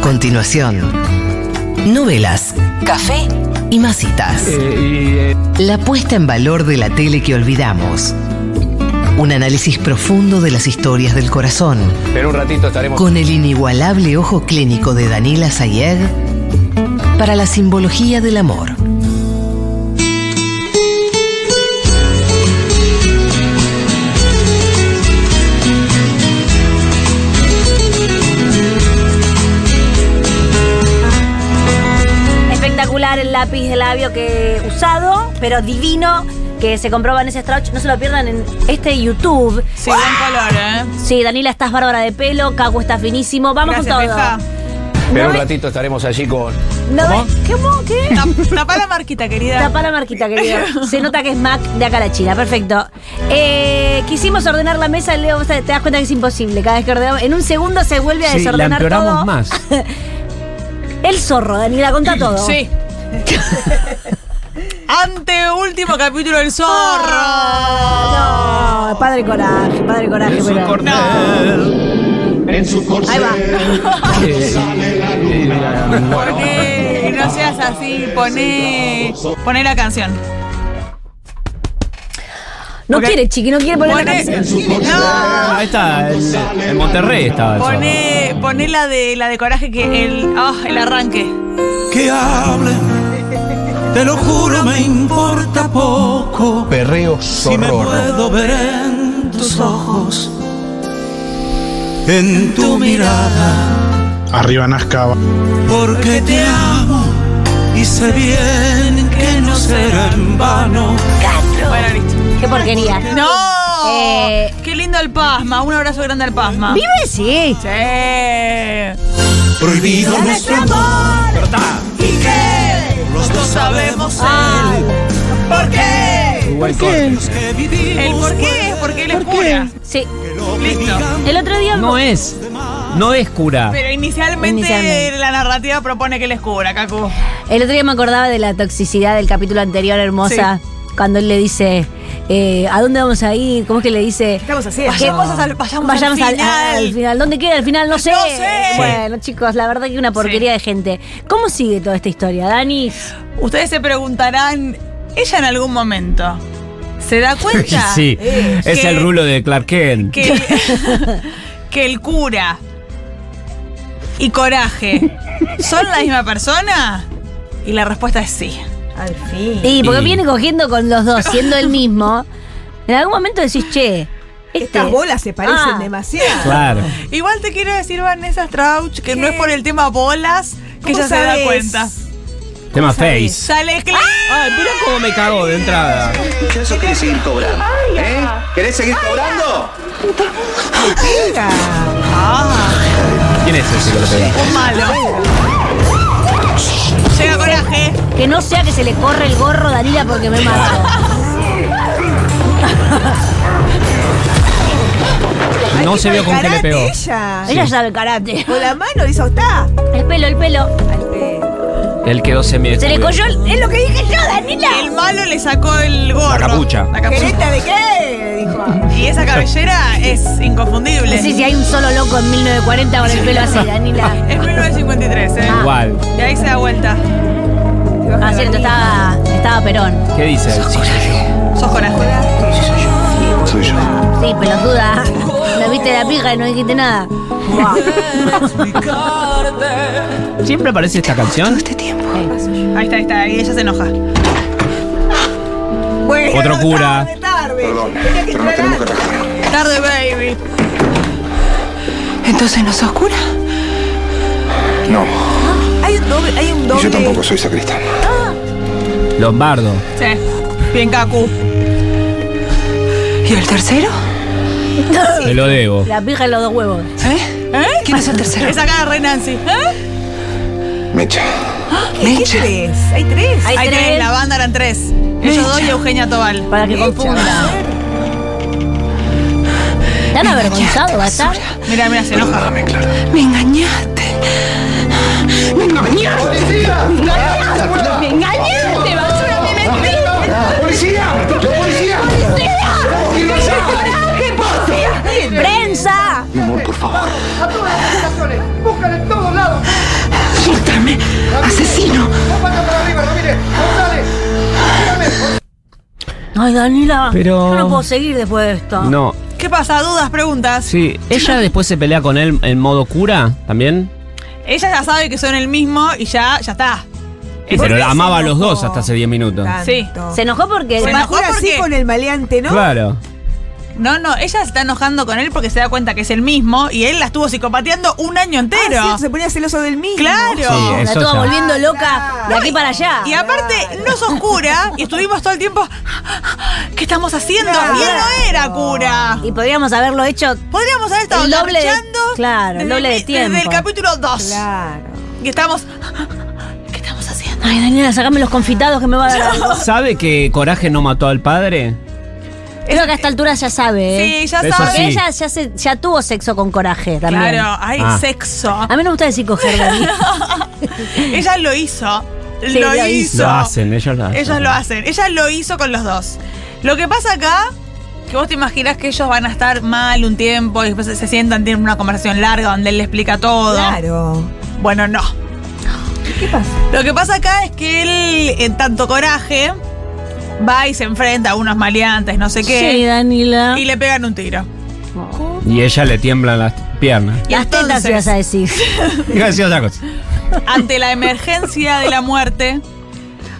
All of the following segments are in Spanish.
A continuación, novelas, café y masitas. La puesta en valor de la tele que olvidamos. Un análisis profundo de las historias del corazón. Pero un ratito estaremos. Con el inigualable ojo clínico de Daniela Sayeg para la simbología del amor. Lápiz de labio que usado, pero divino, que se compró Vanessa Strauch. No se lo pierdan en este YouTube. Sí, buen color, ¿eh? Sí, Daniela, estás bárbara de pelo, Caco está finísimo. Vamos Gracias, con todo. Beja. Pero No un ve- ratito estaremos allí con. No ¿Cómo? ve- ¿Cómo? ¿Qué? Tap- Tapá la marquita, querida. Tapa la marquita, querido. Se nota que es Mac de acá a la China. Perfecto. Eh, quisimos ordenar la mesa, Leo, te das cuenta que es imposible. Cada vez que ordenamos, en un segundo se vuelve a Sí, la desordenar empeoramos todo. más. El zorro, Daniela, contá todo. Sí. Ante último capítulo del zorro. No, padre coraje, padre coraje, pero. En su corcel Ahí va. Poné, no seas así, poné, poné la canción. No quiere, chiqui, no quiere poner la canción. no, Ahí está, en, Monterrey estaba poné, poné la de la de coraje que el, ah, el arranque. que hable. Te lo juro, me importa poco. Perreo Si me puedo ver en tus ojos, en tu mirada, Arriba Nazca. porque te amo y sé bien que no será en vano. Bueno, listo. Qué porquería. ¡No! Eh. ¡Qué lindo el Pasma! Un abrazo grande al Pasma. ¿Vive? Sí. Sí. Prohibido nuestro amor. Sabemos Ay. el por qué. Que vivimos ¿El por qué? Es porque él es cura. Sí. Listo. El otro día. No es. No es cura. Pero inicialmente, Inicialmente. la narrativa propone que él es cura, Cacu. El otro día me acordaba de la toxicidad del capítulo anterior, hermosa. Cuando él le dice, eh, ¿a dónde vamos a ir? ¿Cómo es que le dice? Estamos haciendo. Vayamos al- vayamos al Vayamos al, final. al final. ¿Dónde queda el final? No sé. No sé. Bueno, chicos, la verdad que una porquería Sí. de gente. ¿Cómo sigue toda esta historia, Dani? Ustedes se preguntarán, ¿ella en algún momento se da cuenta? Sí, eh, es que- el rulo de Clark Kent. Que el, que el cura y coraje son la misma persona? Y la respuesta es sí. Al fin. Y porque Y- viene cogiendo con los dos, siendo el mismo. En algún momento decís, che. Este, Estas bolas se parecen Ah. demasiado. Claro. Igual te quiero decir, Vanessa Strauch, que no es por el tema bolas que ¿Cómo ella se da sabes? cuenta. Tema? Face. Sale clic. Ay, mira cómo me cagó de entrada. ¿Eso querés seguir cobrando? ¿Eh? ¿Querés seguir cobrando? ¿Quién es ese que lo pega? Un malo. Llega coraje. Que no sea que se le corre el gorro, Danila, porque me mato. No se vio con qué le Karate, pegó. Ella. Ella sabe karate. Con la mano hizo está. El pelo, el pelo. Él quedó semi Se le cogió. el- Es lo que dije yo, Danila. El malo le sacó el gorro. La capucha. La capucha. ¿Quereta de qué? Dijo. Y esa cabellera es inconfundible. No sé si hay un solo loco en 1940 con el pelo así, Danila. Es 1953, ¿eh? Igual. De ahí se da vuelta. Ah, cierto, estaba, estaba Perón. ¿Qué dice? Sos coraje. Soy yo. Sí, pelotuda. Me viste la pija y no dijiste nada. ¿Siempre aparece esta canción? Ahí está, ahí está. Y ella se enoja. Bueno, Otro cura. Tarde, tarde. Perdón, Tenía que pero nos entrar tenemos que. Tarde, baby. Entonces no sos cura. No, Hay un doble. Hay un y doble. yo tampoco soy sacristán. Lombardo. Sí. Bien, Cacu. ¿Y el tercero? Te lo debo. La pija y los dos huevos. ¿Eh? ¿Quién es el tercero? Esa cara de Rey Nancy. ¿Eh? Mecha. ¿Qué tres? Hay tres. Hay Hay tres. tres. La banda eran tres. Ellos dos y Eugenia Tobal. Para que confunda. ¿Tan avergonzado va a estar? Mira, mira, se enoja. Perdóname, Clara. Me engañaste. Me engañaste. Me engañaste, me policía! ¡La policía! ¡Policía! ¿Qué ¡Coraje, policía! ¡Prensa! Mi amor, por favor. A todas las estaciones. Búscala en todos lados. ¡Suéltame! ¡Asesino! ¡No para arriba, Ramírez! ¡González! Ay, Danila, Pero... yo no puedo seguir después de esto. No. ¿Qué pasa? ¿Dudas? ¿Preguntas? Sí. ¿Ella después se pelea con él en modo cura también? Ella ya sabe que son el mismo y ya, ya está. Pero amaba a los dos hasta hace 10 minutos. Sí. Se enojó porque. Se enojó Ahora sí porque- con el maleante, ¿no? Claro. No, no, ella se está enojando con él porque se da cuenta que es el mismo y él la estuvo psicopateando un año Ah, entero. sí, se ponía celoso del mismo. Claro. Sí, la estuvo ya. volviendo loca Claro. de aquí para allá. Y aparte, no sos cura y estuvimos todo el tiempo. ¿Qué estamos haciendo? Claro. Y él no era cura. Y podríamos haberlo hecho. Podríamos haber estado El doble de- garchando claro, el doble de tiempo. Desde el capítulo 2. Claro. Y estamos. Ay, Daniela, sacame los confitados que me va a dar algo. ¿Sabe que Coraje no mató al padre? Creo que a esta altura ya sabe, ¿eh? Sí, ya Eso sabe. Porque sí. ella ya, se- ya tuvo sexo con coraje también. Claro, hay Ah. sexo. A mí no me gusta decir coger, Dani. Ella lo hizo. Sí, lo, lo hizo. Lo hacen, ellos lo hacen. Ellos lo hacen. Ella lo hizo con los dos. Lo que pasa acá, que vos te imaginas que ellos van a estar mal un tiempo y después se sientan, tienen una conversación larga donde él le explica todo. Claro. Bueno, no. ¿Qué pasa? Lo que pasa acá es que él, en tanto coraje, va y se enfrenta a unos maleantes, no sé Sí, qué, Danila. y le pegan un tiro. Y ella le tiemblan las piernas. Y Las tetas entonces- ibas a decir. Otra cosa. Ante la emergencia de la muerte,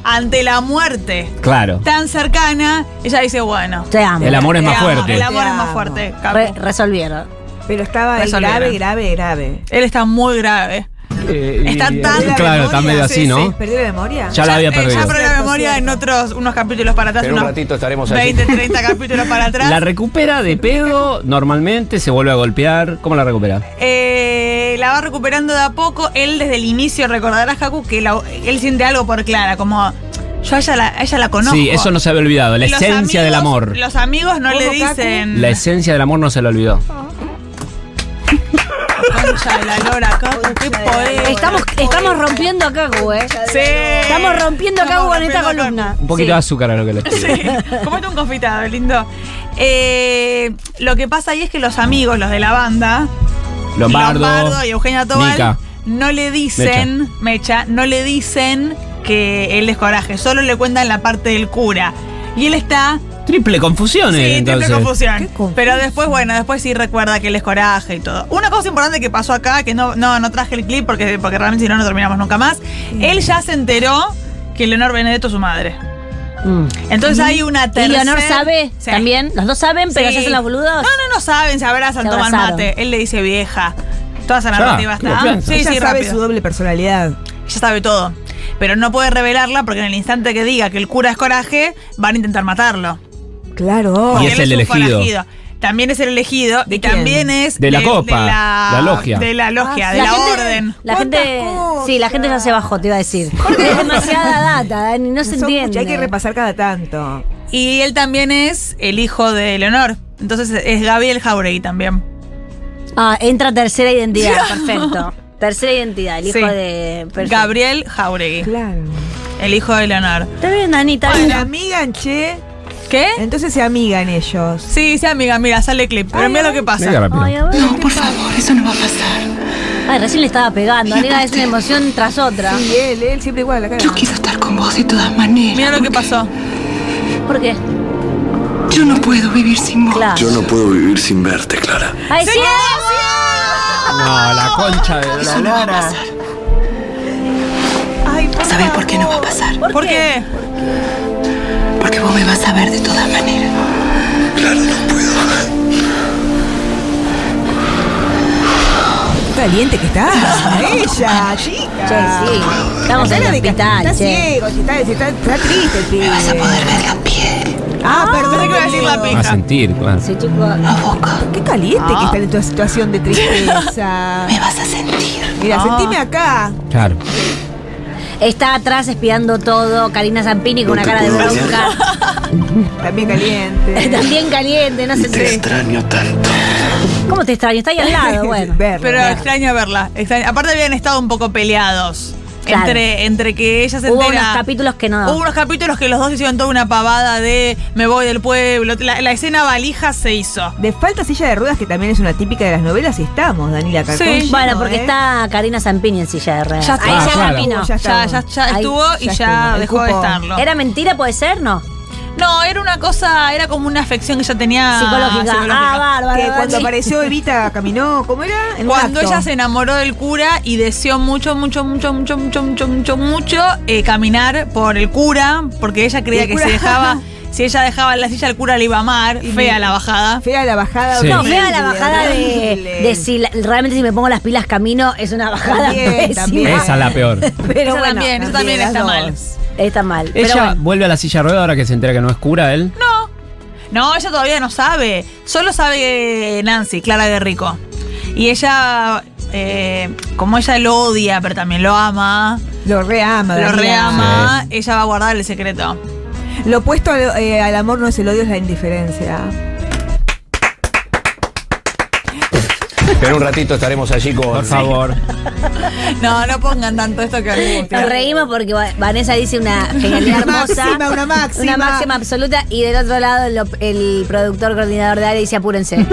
ante la muerte Claro. tan cercana, ella dice, bueno. Te amo. El amor es te más amo, fuerte. El amor Te es más amo. fuerte. Re- resolvieron. Pero estaba ahí grave, grave, grave. Él está muy grave. Está tan- ¿Perdió la Claro, está medio así, Sí, ¿no? sí. ¿Perdió la memoria? Ya la había eh, perdido. ya perdió la memoria en otros unos capítulos para atrás. En un unos ratito estaremos allí. 20, 30 capítulos para atrás. La recupera de pedo normalmente, se vuelve a golpear. ¿Cómo la recupera? Eh, la va recuperando de a poco. Él desde el inicio recordarás, Haku, que la- él siente algo por Clara, como yo a ella la, a ella la conozco. Sí, eso no se había olvidado. La los esencia del amor. Los amigos no le dicen. La esencia del amor no se lo olvidó. Concha de la lora, Kaku, qué poder. Estamos, estamos rompiendo a ¿eh? Sí. Estamos rompiendo a con esta columna. Un poquito Sí. de azúcar a lo que le Sí, comete un confitado, lindo. Eh, lo que pasa ahí es que los amigos, los de la banda, Lombardo. y Eugenia Tobal, no le dicen, Mecha. no le dicen que él es coraje, solo le cuentan la parte del cura. Y él está. Triple confusiones, Sí, entonces. triple confusión. Pero después, bueno, después sí recuerda que él es coraje y todo. Una cosa importante que pasó acá, que no, no, no traje el clip porque, porque realmente si no, no terminamos nunca más. Él ya se enteró que Leonor Benedetto es su madre. Mm. Entonces hay una ¿Y tercera. Leonor sabe Sí. también? ¿Los dos saben, pero Sí. se hacen los boludos? No, no, no saben, se abrazan, Se toman abrazaron. mate. Él le dice vieja. Toda esa Ya, narrativa qué está. confianza. Sí, Ella sí, sabe rápido. su doble personalidad. Ella sabe todo. Pero no puede revelarla porque en el instante que diga que el cura es coraje, van a intentar matarlo. Claro. Y es el elegido. También es el elegido ¿De y quién? también es De la copa, la, la logia. De la logia, Ah, de La la, gente- orden. La ¿Cuántas gente. cosas? Sí, la gente ya se bajó, te iba a decir. Es demasiada data, Dani, no se Son entiende. muchas, hay que repasar cada tanto. Y él también es el hijo de Leonor. Entonces es Gabriel Jauregui también. Ah, entra tercera identidad, perfecto. Tercera identidad, el hijo Sí. de. perfecto. Gabriel Jauregui, Claro. el hijo de Leonor. Está bien, Dani, está bien. amigan, che. ¿Qué? Entonces se amigan ellos. Sí, sí, amiga, mira, sale clip. Pero mira lo que Mira pasa. rápido. Ay, a ver, No, ¿qué por pasa? favor, eso no va a pasar. Ay, recién le estaba pegando. Amiga, es una emoción tras otra. Sí, él, él siempre igual, la cara. Yo quiero estar con vos de todas maneras. Mira lo que pasó. ¿Por qué? Yo no puedo vivir sin vos. Claro. Yo no puedo vivir sin verte, Clara. ¡Ay, sí! No, la concha de la Eso no va a pasar. Ay, por ¿Sabes por qué no va a pasar? ¿Por qué? Porque vos me vas a ver de todas maneras. Clara, no puedo. Qué caliente que está. Ella, chica. Che, sí. Estamos en el hospital, Está che. ciego, si está, si está, está triste el pibe. Me vas a poder ver la piel, Ah, perdón. pensé que iba a decir la Va a pija. sentir, claro. Sí, chico. la boca. Qué caliente que está en tu situación de tristeza. Me vas a sentir. Mira, Ah. sentime acá. Claro. Está atrás espiando todo Karina Zampini con No una cara de bronca. También caliente. También caliente, no sé Te extraño tanto. ¿Cómo te extraño? Está ahí al lado, bueno. Pero extraño verla. extraño- Aparte habían estado un poco peleados. Claro. Entre, entre que ella se Hubo entera- unos capítulos que no. Hubo unos capítulos que los dos hicieron toda una pavada de me voy del pueblo. La, la escena valija se hizo. De falta silla de ruedas, que también es una típica de las novelas, y estamos, Danila Cartón. Sí. lleno, Bueno, porque ¿eh? está Karina Zampini en silla de ruedas. Ya está. Ahí Ah, ya claro. vino. Ya Ya, ya, Ahí, estuvo y ya estuvo. Dejó de estarlo. ¿Era mentira, puede ser? No. No, era una cosa, era como una afección que ella tenía. Psicológica. Ah, bárbaro. Que cuando sí. apareció Evita caminó, ¿cómo era? En Cuando ella se enamoró del cura y deseó mucho, mucho, mucho, mucho, mucho, mucho, mucho, mucho eh, caminar por el cura, porque ella creía El que cura. si dejaba, si ella dejaba la silla, el cura le iba a amar. Y Fea la bajada. Fea la bajada. Sí. No, fea la bajada de, de si la- realmente si me pongo las pilas camino es una bajada También, pésima. también. Esa es la peor. Pero Eso bueno, también, eso también está dos. mal. Está mal. Pero Ella bueno. vuelve a la silla de rueda ahora que se entera que no es cura él. No. No, ella todavía no sabe. Solo sabe Nancy, Clara Guerrico. Y ella, eh, como ella lo odia, pero también lo ama, Lo reama. lo reama, ella va a guardar el secreto. Lo opuesto al, eh, al amor no es el odio, es la indiferencia. Pero un ratito estaremos allí con. Por favor. No, no pongan tanto esto que angustia. Nos reímos porque Va- Vanessa dice una genialidad Una hermosa. máxima, una máxima. Una máxima absoluta. Y del otro lado, el, el productor coordinador de área dice apúrense.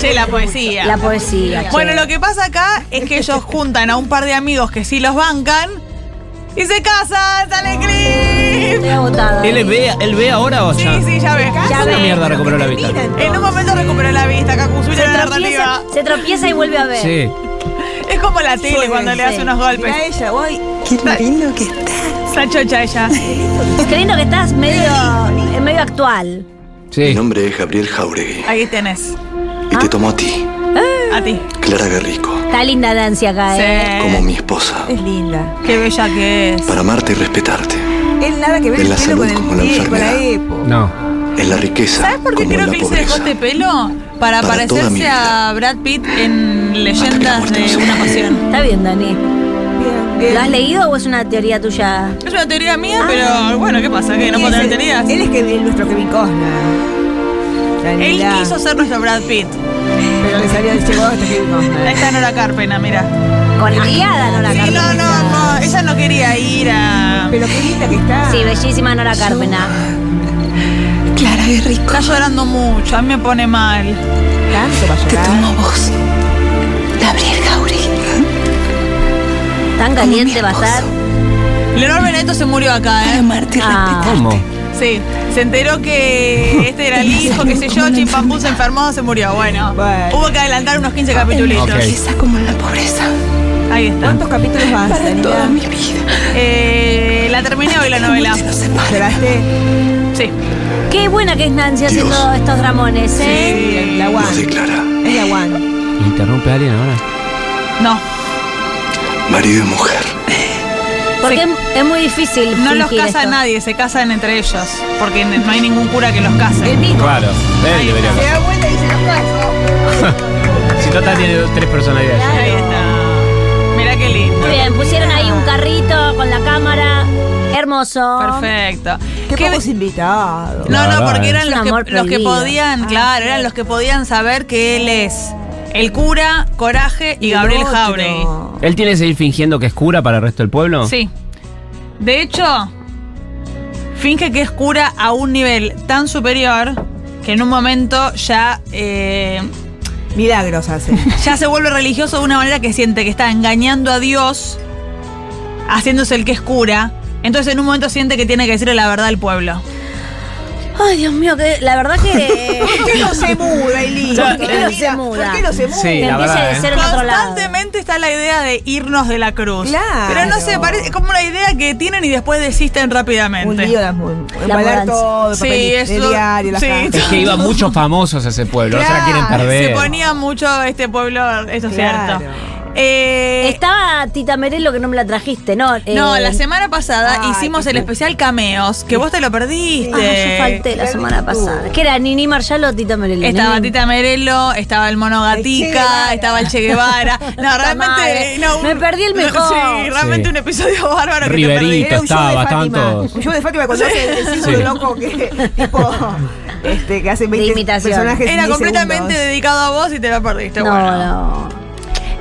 Che, la poesía. La poesía. che. Bueno, lo que pasa acá es que ellos juntan a un par de amigos que sí los bancan y se casan, sale clip. Estoy agotada. ¿Él ve, él ve ahora o Sí, ya? sí, ya ves. Ya ¿Cómo ve. mierda recuperó la vista? En un momento recuperó la vista, Cacu, suya se, la tropieza, se tropieza y vuelve a ver. Sí. Es como la tele cuando le sí. hace unos golpes. Mira ella, voy. Qué lindo que está. Esa chocha ella. Qué lindo que estás medio, eh, medio actual. Mi Sí. nombre es Gabriel Jauregui Ahí tenés. y te tomo a ti, A ti. Clara Guerrico, Está linda Nancy acá, ¿eh? como Sí. mi esposa, Es linda. Qué bella que es. para amarte y respetarte, Él nada que ver En el la pelo salud con el la pie, con la época. No. en la riqueza ¿Sabes por qué creo la que él se dejó pobreza. este pelo? Para, Para parecerse a Brad Pitt en Leyendas de una pasión. Está bien, Dani. Bien, bien. ¿Lo has leído o es una teoría tuya? Es una teoría mía, pero bueno, ¿qué pasa? ¿Que no puedo es tener el- teorías? Él es que, nuestro Kevin Costner. Él quiso ser nuestro Brad Pitt. Pero le salió, llegó hasta Kevin Ahí Costner. está Nora Carpena, mira. Con aliada Nora Sí, Carpena. no, no, no. Ella no quería ir a. Pero qué linda que está. Sí, bellísima Nora Carpena. Clara Guerrico. Está llorando mucho, a mí me pone mal. Tanto para Te llorar. tomo vos. Gabriel Jauregui. Tan caliente va a estar. Leonor Benedetto se murió acá, Para ¿eh? amarte y Ah. ¿Cómo? Sí. Se enteró que este era el hijo, qué sé yo, Chimpampú se enfermó, se murió. Bueno, Bueno. hubo que adelantar unos 15 capítulos. Ok. Riqueza como en la pobreza. Ahí está. ¿Cuántos capítulos más? Para Daniela? toda mi vida. Eh, la terminé hoy la novela. Nos. ¿Lloraste? Sí. Qué buena que es Nancy haciendo estos dramones, ¿eh? Sí, la One. declara Es la One. ¿Interrumpe a alguien ahora? No, marido y mujer. Porque Sí. es, muy difícil. no los casa esto. nadie, se casan entre ellos. Porque no hay ningún cura que los case. El mismo. Claro. Él debería. Se da vuelta y los. Si total tiene dos- tres personalidades. Ahí está. Mira qué lindo. Muy bien, pusieron ahí un carrito con la cámara. Hermoso. Perfecto. Qué ¿Qué- pocos invitados. No, no, porque eran los que, los podían, Ah, claro, eran los que podían saber que él es el cura, Coraje y el Gabriel. Jauregui. ¿Él tiene que seguir fingiendo que es cura para el resto del pueblo? Sí. De hecho, finge que es cura a un nivel tan superior que en un momento ya, eh, Milagros hace. ya se vuelve religioso de una manera que siente que está engañando a Dios, haciéndose el que es cura. Entonces en un momento siente que tiene que decirle la verdad al pueblo. Ay, Dios mío, que la verdad que. ¿Por qué no se muda, Eli? ¿Por qué no se muda? ¿Por qué no se muda? Sí, que la empiece verdad, a ¿eh? ser lado. Constantemente está la idea de irnos de la cruz. Claro. Pero no sé, parece como una idea que tienen y después desisten rápidamente. Un lío de mudanza. todo, el Sí, papel de eso- diario, las sí. cartas. Es que iban muchos famosos a ese pueblo, no se la quieren Claro, perder. Se ponía mucho este pueblo, eso es Claro. cierto. Eh, Estaba Tita Merelo que no me la trajiste, ¿no? no, Eh, la semana pasada Ay, hicimos el especial cameos, que vos te lo perdiste. Ah, yo falté la semana pasada. ¿Qué era? ¿Nini Marshall o Tita Merelo? Estaba Nini. Tita Merelo, estaba el Mono El Che Gatica, Guevara. estaba el Che Guevara. No, realmente. no, un- Me perdí el no, mejor. Sí, realmente Sí. un episodio bárbaro que te Riverito. perdí. Era un show de estaba. Un show de Fátima cuando hace el círculo Sí. loco que tipo este que hace 20 imitación. personajes. Era 10 completamente segundos. dedicado a vos y te lo perdiste. No, bueno. no.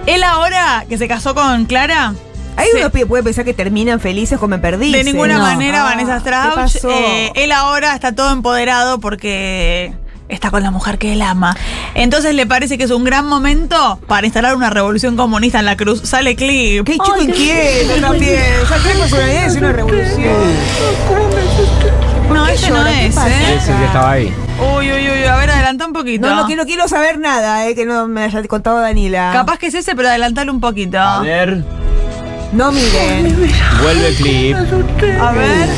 Él ahora que se casó con Clara, Hay Sí. unos que pueden pensar que terminan felices como me perdí. de ninguna No. manera Ah, Vanessa ¿qué Strauss. pasó? eh, él ahora está todo empoderado porque está con la mujer que él ama. Entonces le parece que es un gran momento para instalar una revolución comunista en la cruz. Sale clip. Qué chico inquieto también. Saquemos una idea es una revolución. No, ese no es, ¿eh? Ese que estaba ahí. Uy, uy, uy, a ver, adelanta un poquito. No, no quiero, quiero saber nada, eh, que no me haya contado Danila. Capaz que es ese, pero adelantalo un poquito. A A ver, No miren. vuelve el clip. ver.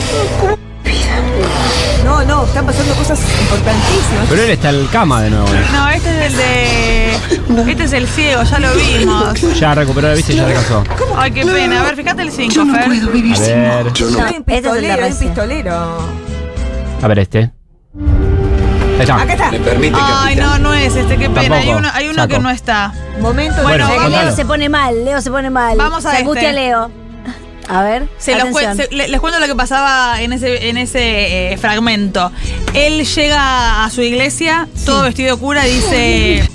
No, no, están pasando cosas importantísimas. Pero él está en cama de nuevo. ¿eh? No, este es el de. Este es el ciego, ya lo vimos. Ya recuperó la vista y ya alcanzó. Ay, qué pena. A ver, fíjate el 5, Yo no Fer. puedo vivir A sin No, este es el de pistolero, a ver este. Ahí está. Acá está. ¿Me permite, Ay, capitán? no, no es este, qué pena. Hay Tampoco. uno, hay uno Saco. que no está. Momento Bueno, de. Leo se pone mal, Leo se pone mal. Vamos a Se angustia este. Leo. A ver, Se los cuen- atención. se- le- les cuento lo que pasaba en ese, en ese eh, fragmento. Él llega a su iglesia, todo vestido de cura, y dice: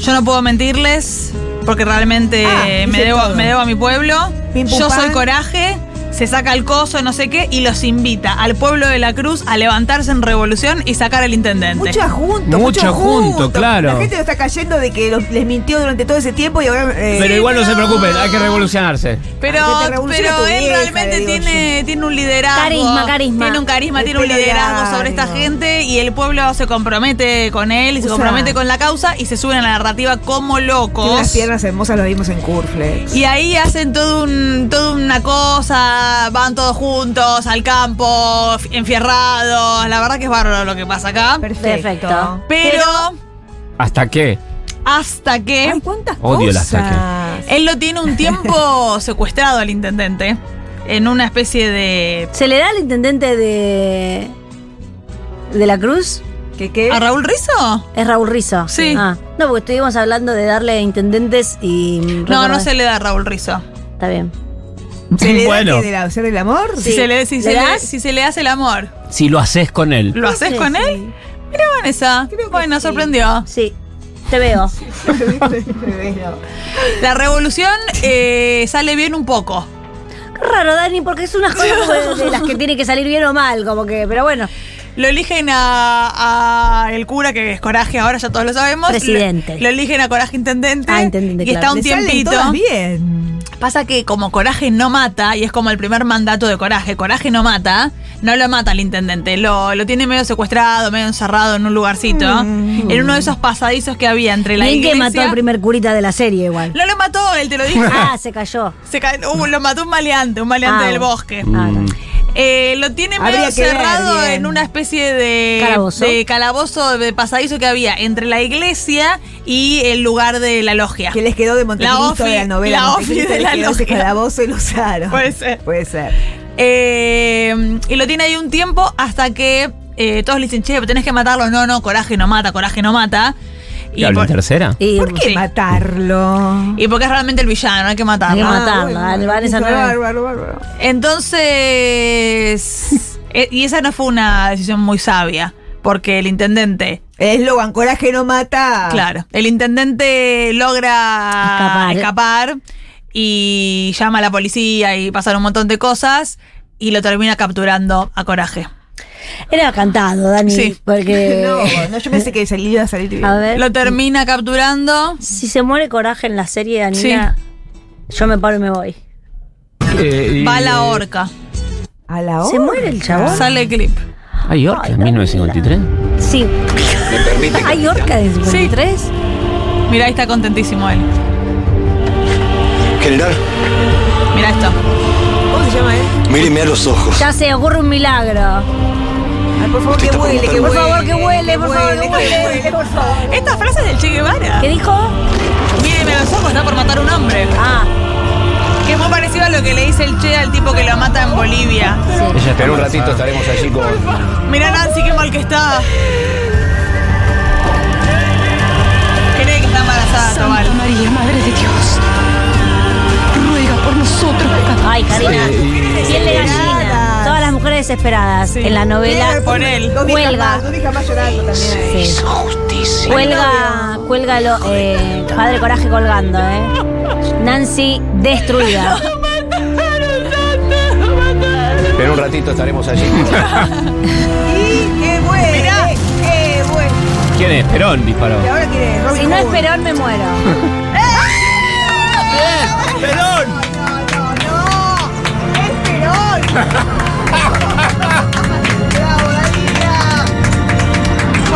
Yo no puedo mentirles, porque realmente Ah, me, dice debo, todo. me debo a mi pueblo. Pim, pum, Yo soy coraje. Se saca el coso, no sé qué, y los invita al pueblo de la Cruz a levantarse en revolución y sacar al intendente. Mucha junto, Mucho junto, claro. La gente lo está cayendo de que los- les mintió durante todo ese tiempo y ahora. eh, Pero igual no se preocupen, hay que revolucionarse. Pero, pero él vieja, realmente tiene, tiene un liderazgo. Carisma, carisma. Tiene un carisma, El tiene un liderazgo sobre esta gente y el pueblo se compromete con él y se O sea, compromete con la causa y se suben a la narrativa como locos. piernas hermosas, lo vimos en Curflex. Y ahí hacen todo un, toda una cosa, van todos juntos al campo, enfierrados. La verdad que es bárbaro lo que pasa acá. Perfecto. Perfecto. Pero ¿Hasta qué? hasta que Ay, cuántas Odio la cosas. él lo tiene un tiempo secuestrado al intendente en una especie de... ¿Se le da al intendente de. de la Cruz? ¿Qué qué? ¿A Raúl Rizzo? Es Raúl Rizzo. Sí. Ah, no, porque estuvimos hablando de darle intendentes y. No, no se le da a Raúl Rizzo. Está bien. ¿Se le bueno, da que de la- hacer el amor? Si, se le, si, ¿Le se le, das? si se le hace el amor, si lo haces con él. ¿lo haces con sí. él? Mira, Vanessa. Bueno, sí. sorprendió. Sí. Te veo. La revolución eh, sale bien un poco. Qué raro, Dani, porque es una cosa de las que tiene que salir bien o mal, como que. Pero bueno. Lo eligen a, a el cura, que es Coraje, ahora ya todos lo sabemos. Presidente. Lo, lo eligen a Coraje Intendente. Ah, intendente, Y está un Le salen tiempito. todas bien. Pasa que como Coraje no mata, y es como el primer mandato de Coraje, Coraje no mata, no lo mata el intendente, lo, lo tiene medio secuestrado, medio encerrado en un lugarcito, en uno de esos pasadizos que había entre la Bien que iglesia. mató al primer curita de la serie, igual. No lo mató, él te lo dijo. Ah, se cayó. Se ca- uh, lo mató un maleante, un maleante Ah, del bosque. Ah, Mm. Eh, lo tiene medio ver cerrado en una especie de Calabozo. de calabozo de pasadizo que había entre la iglesia y el lugar de la logia. Que les quedó de Montecristo ofi- de la novela. la ofi de la quedó ese logia. calabozo y lo usaron. Puede ser. Puede ser. Eh, y lo tiene ahí un tiempo hasta que eh, todos le dicen, che, pero tenés que matarlo. No, no, coraje no mata, coraje no mata. ¿Y habla en por- tercera? Y, ¿Por qué Sí. matarlo? y porque es realmente el villano, hay que matarlo. Hay que matarlo, dale, Vanessa, no- bárbaro, bárbaro. Entonces, eh, y esa no fue una decisión muy sabia, porque el intendente, El eslogan, coraje no mata. claro, el intendente logra Escapar. escapar. y llama a la policía y pasan un montón de cosas y lo termina capturando a Coraje. Era cantado, Dani. Sí. Porque. No, no, yo pensé que salía, iba a salir bien. A ver. Lo termina capturando. Si se muere coraje en la serie de Anina, yo me paro y me voy. Eh, Va a la horca. A la hora. ¿Se muere el chabón? Sale el clip. ¿Hay orca en 1953? Sí. ¿Me permite, ¿Hay orca de 53? Mira, ahí está contentísimo él. General, Mira esto. ¿Cómo se llama él? míreme a los ojos. Ya se ocurre un milagro. Por favor, que huele, que. Por favor, que huele, por favor, que huele. por favor. Esta frase es del Che Guevara. ¿Qué dijo? Míreme a los ojos, está por matar a un hombre. Ah, Que es muy parecido a lo que le dice el Che al tipo que lo mata en Bolivia. sí. Pero un ratito estaremos allí con. Mira Nancy, qué mal que está. Cree que está embarazada. Santa María, Madre de Dios, ruega por nosotros. Ay, Karina. Piel de gallina. Todas las mujeres desesperadas en la novela. Por él. Dos Huelga. más, dos viejas más llorando también. Sí. Justicia. Cuelga, cuelga lo, eh, Padre Coraje colgando, ¿eh? Nancy destruida. Pero un ratito estaremos allí. Y qué bueno. Mirá. Qué bueno. ¿Quién es? Perón disparó. Y ahora quiere Robin Si no es. Perón, me muero. ¡Perón! No, no, es Perón.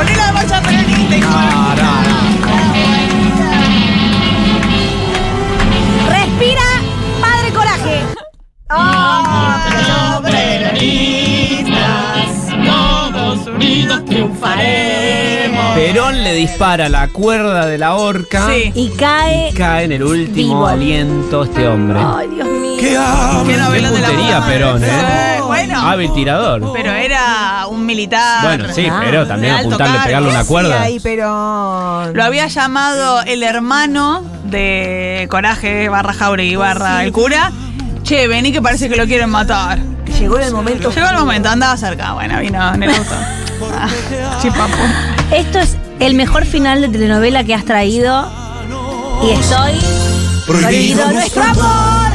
Poné la peronista, hijo Respira, padre coraje. Ah, Todos unidos triunfaremos. Perón le dispara la cuerda de la horca. Sí. Y cae. Y cae en el último Vivo. aliento este hombre. Ay, Dios mío. Qué novela de la puntería, Perón. ¿eh? Sí, Bueno, Hábil tirador. pero era un militar. Bueno, sí, Ah, pero también de alto apuntarle, cargo. pegarle una Sí, cuerda. ahí, Perón. Lo había llamado el hermano de Coraje barra Jauregui barra el cura. Che, vení que parece que lo quieren matar. Llegó el momento. Llegó el momento, andaba cerca. Bueno, vino en el auto. Ah, chipapo. Esto es el mejor final de telenovela que has traído. Y estoy. Prohibido nuestro amor.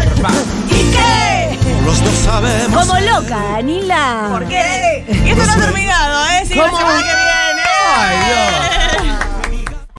¿Y qué? Los dos sabemos. Como loca, Danila. ¿Por qué? Y esto no ha terminado, ¿eh? Sigue semana que viene. Ay, Dios.